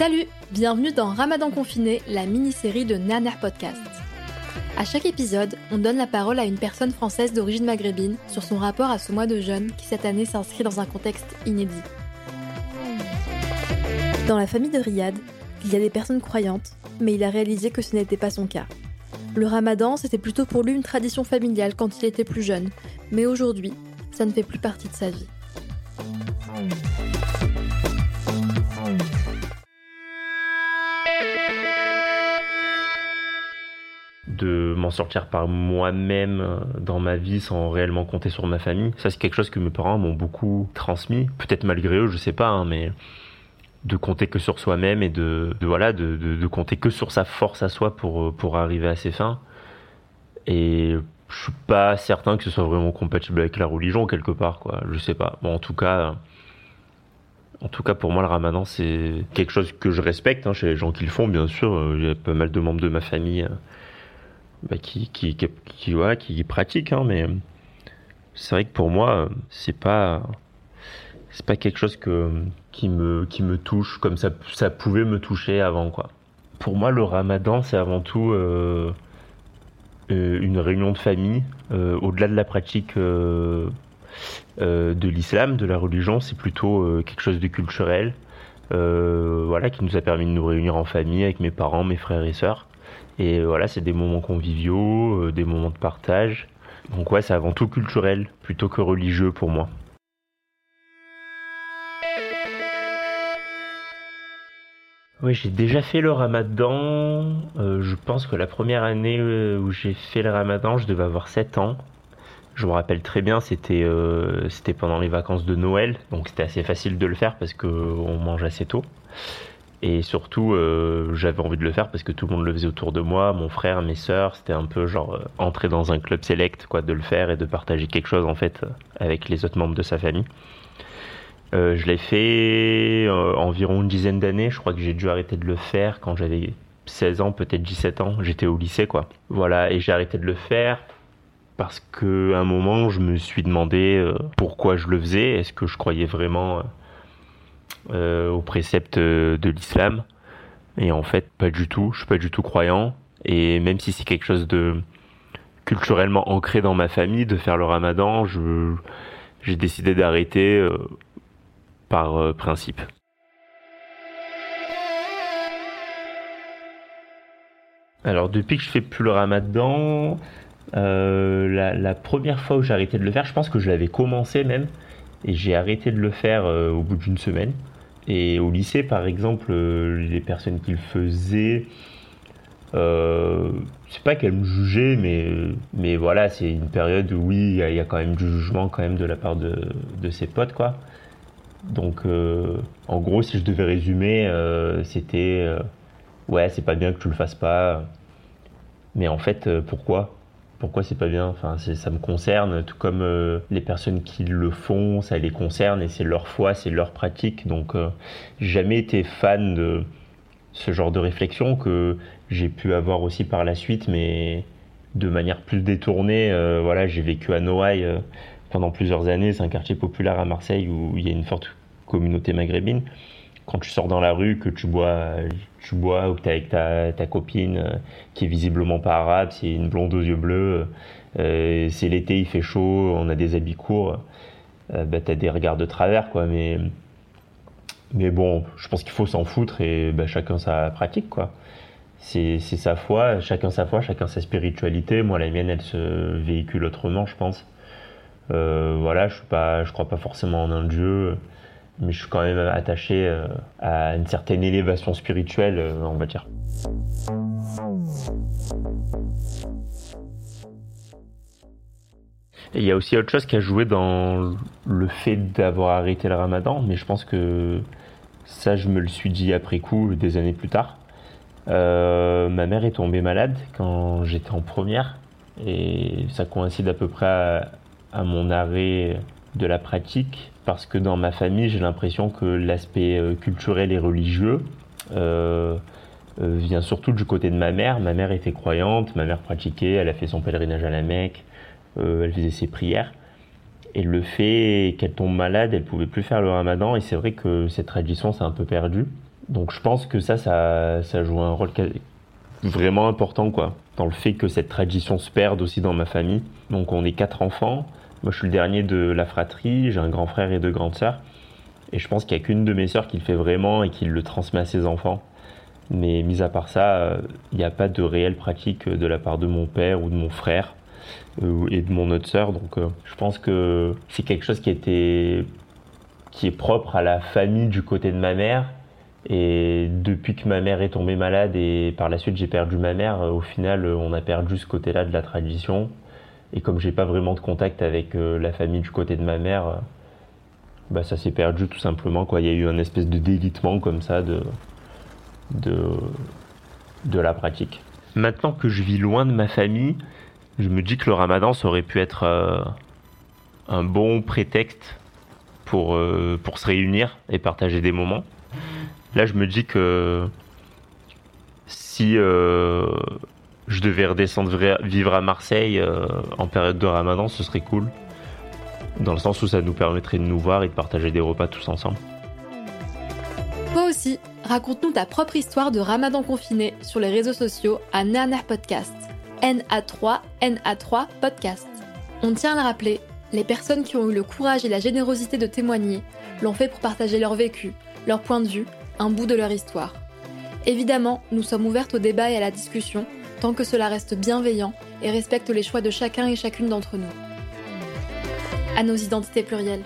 Salut, bienvenue dans Ramadan confiné, la mini-série de Naner Podcast. À chaque épisode, on donne la parole à une personne française d'origine maghrébine sur son rapport à ce mois de jeûne qui cette année s'inscrit dans un contexte inédit. Dans la famille de Riyad, il y a des personnes croyantes, mais il a réalisé que ce n'était pas son cas. Le ramadan, c'était plutôt pour lui une tradition familiale quand il était plus jeune, mais aujourd'hui, ça ne fait plus partie de sa vie. De m'en sortir par moi-même euh, dans ma vie sans réellement compter sur ma famille. Ça, c'est quelque chose que mes parents m'ont beaucoup transmis. Peut-être malgré eux, je sais pas, hein, mais de compter que sur soi-même et de, voilà, de, de, compter que sur sa force à soi pour, euh, pour arriver à ses fins. Et je suis pas certain que ce soit vraiment compatible avec la religion quelque part, quoi. Je sais pas. Bon, en tout cas, en tout cas, pour moi, le ramadan, c'est quelque chose que je respecte hein, chez les gens qui le font, bien sûr. Il y a pas mal de membres de ma famille bah, qui, qui, qui, qui, ouais, hein, mais c'est vrai que pour moi, c'est pas, c'est pas quelque chose que, qui, me, qui me touche comme ça, ça pouvait me toucher avant, quoi. Pour moi, le ramadan, c'est avant tout euh, euh une réunion de famille, euh, au-delà de la pratique de l'islam, de la religion, c'est plutôt quelque chose de culturel, voilà, qui nous a permis de nous réunir en famille avec mes parents, mes frères et sœurs. Et voilà, c'est des moments conviviaux, euh, des moments de partage. Donc ouais, c'est avant tout culturel plutôt que religieux pour moi. Oui, j'ai déjà fait le ramadan. Euh, je pense que la première année euh, où j'ai fait le ramadan, je devais avoir 7 ans. Je me rappelle très bien, c'était c'était pendant les vacances de Noël, donc c'était assez facile de le faire parce qu'on mange assez tôt. Et surtout, euh, j'avais envie de le faire parce que tout le monde le faisait autour de moi, mon frère, mes sœurs. C'était un peu genre euh, entrer dans un club select, quoi, de le faire et de partager quelque chose en fait avec les autres membres de sa famille. Euh, je l'ai fait euh, environ une dizaine d'années. Je crois que j'ai dû arrêter de le faire quand j'avais 16 ans, peut-être 17 ans. J'étais au lycée, quoi. Voilà, et j'ai arrêté de le faire parce que un moment, je me suis demandé euh, pourquoi je le faisais. Est-ce que je croyais vraiment euh, aux préceptes de l'islam. Et en fait, pas du tout. Je suis pas du tout croyant. Et même si c'est quelque chose de culturellement ancré dans ma famille, de faire le ramadan, je, j'ai décidé d'arrêter euh, par euh, principe. Alors depuis que je fais plus le ramadan, euh, la, la, première fois où j'ai arrêté de le faire, je pense que je l'avais commencé même, et j'ai arrêté de le faire euh, au bout d'une semaine. Et au lycée, par exemple, euh, les personnes qui le faisaient, euh, c'est pas qu'elles me jugeaient, mais, mais voilà, c'est une période où oui, il y, y, a quand même du jugement quand même de la part de, de ses potes, quoi. Donc, euh, en gros, si je devais résumer, c'était ouais, c'est pas bien que tu le fasses pas, mais en fait, pourquoi? Pourquoi c'est pas bien Enfin, ça me concerne, tout comme euh, les personnes qui le font, ça les concerne et c'est leur foi, c'est leur pratique. Donc, euh, jamais été fan de ce genre de réflexion que j'ai pu avoir aussi par la suite, mais de manière plus détournée. Euh, voilà, j'ai vécu à Noailles pendant plusieurs années. C'est un quartier populaire à Marseille où il y a une forte communauté maghrébine. Quand tu sors dans la rue, que tu bois, tu bois ou que tu es avec ta, ta, copine euh, qui est visiblement pas arabe, c'est une blonde aux yeux bleus, euh, c'est l'été, il fait chaud, on a des habits courts, euh, bah, tu as des regards de travers, quoi. Mais, mais bon, je pense qu'il faut s'en foutre et bah, chacun sa pratique, quoi. C'est sa foi, chacun sa foi, chacun sa spiritualité. Moi, la mienne, elle se véhicule autrement, je pense. Euh, voilà, je ne crois pas forcément en un dieu, mais je suis quand même attaché euh, à une certaine élévation spirituelle, euh, on va dire. il y a aussi autre chose qui a joué dans le fait d'avoir arrêté le ramadan, mais je pense que ça, je me le suis dit après coup, des années plus tard. ma mère est tombée malade quand j'étais en première, et ça coïncide à peu près à mon arrêt de la pratique parce que dans ma famille, j'ai l'impression que l'aspect euh, culturel et religieux euh, euh, vient surtout du côté de ma mère. Ma mère était croyante, ma mère pratiquait, elle a fait son pèlerinage à la Mecque, elle faisait ses prières. Et le fait qu'elle tombe malade, elle pouvait plus faire le ramadan. Et c'est vrai que cette tradition s'est un peu perdue. Donc je pense que ça, ça, ça joue un rôle vraiment important, quoi, dans le fait que cette tradition se perde aussi dans ma famille. Donc on est quatre enfants. Moi, je suis le dernier de la fratrie, j'ai un grand frère et deux grandes sœurs. Et je pense qu'il n'y a qu'une de mes sœurs qui le fait vraiment et qui le transmet à ses enfants. Mais mis à part ça, il n'y a pas de réelle pratique de la part de mon père ou de mon frère euh, et de mon autre sœur. Donc euh, je pense que c'est quelque chose qui, était, qui est propre à la famille du côté de ma mère. Et depuis que ma mère est tombée malade et par la suite j'ai perdu ma mère, au final on a perdu ce côté-là de la tradition. Et comme j'ai pas vraiment de contact avec euh, la famille du côté de ma mère, euh, bah ça s'est perdu tout simplement. Quoi. Il y a eu un espèce de délitement comme ça de, de, de la pratique. Maintenant que je vis loin de ma famille, je me dis que le ramadan, ça aurait pu être euh, un bon prétexte pour, pour se réunir et partager des moments. Là, je me dis que si je devais redescendre vivre à Marseille euh, en période de ramadan, ce serait cool. Dans le sens où ça nous permettrait de nous voir et de partager des repas tous ensemble. Toi aussi, raconte-nous ta propre histoire de ramadan confiné sur les réseaux sociaux à Nerner Podcast. NA3, NA3 Podcast. On tient à le rappeler, les personnes qui ont eu le courage et la générosité de témoigner l'ont fait pour partager leur vécu, leur point de vue, un bout de leur histoire. Évidemment, nous sommes ouvertes au débat et à la discussion tant que cela reste bienveillant et respecte les choix de chacun et chacune d'entre nous. À nos identités plurielles.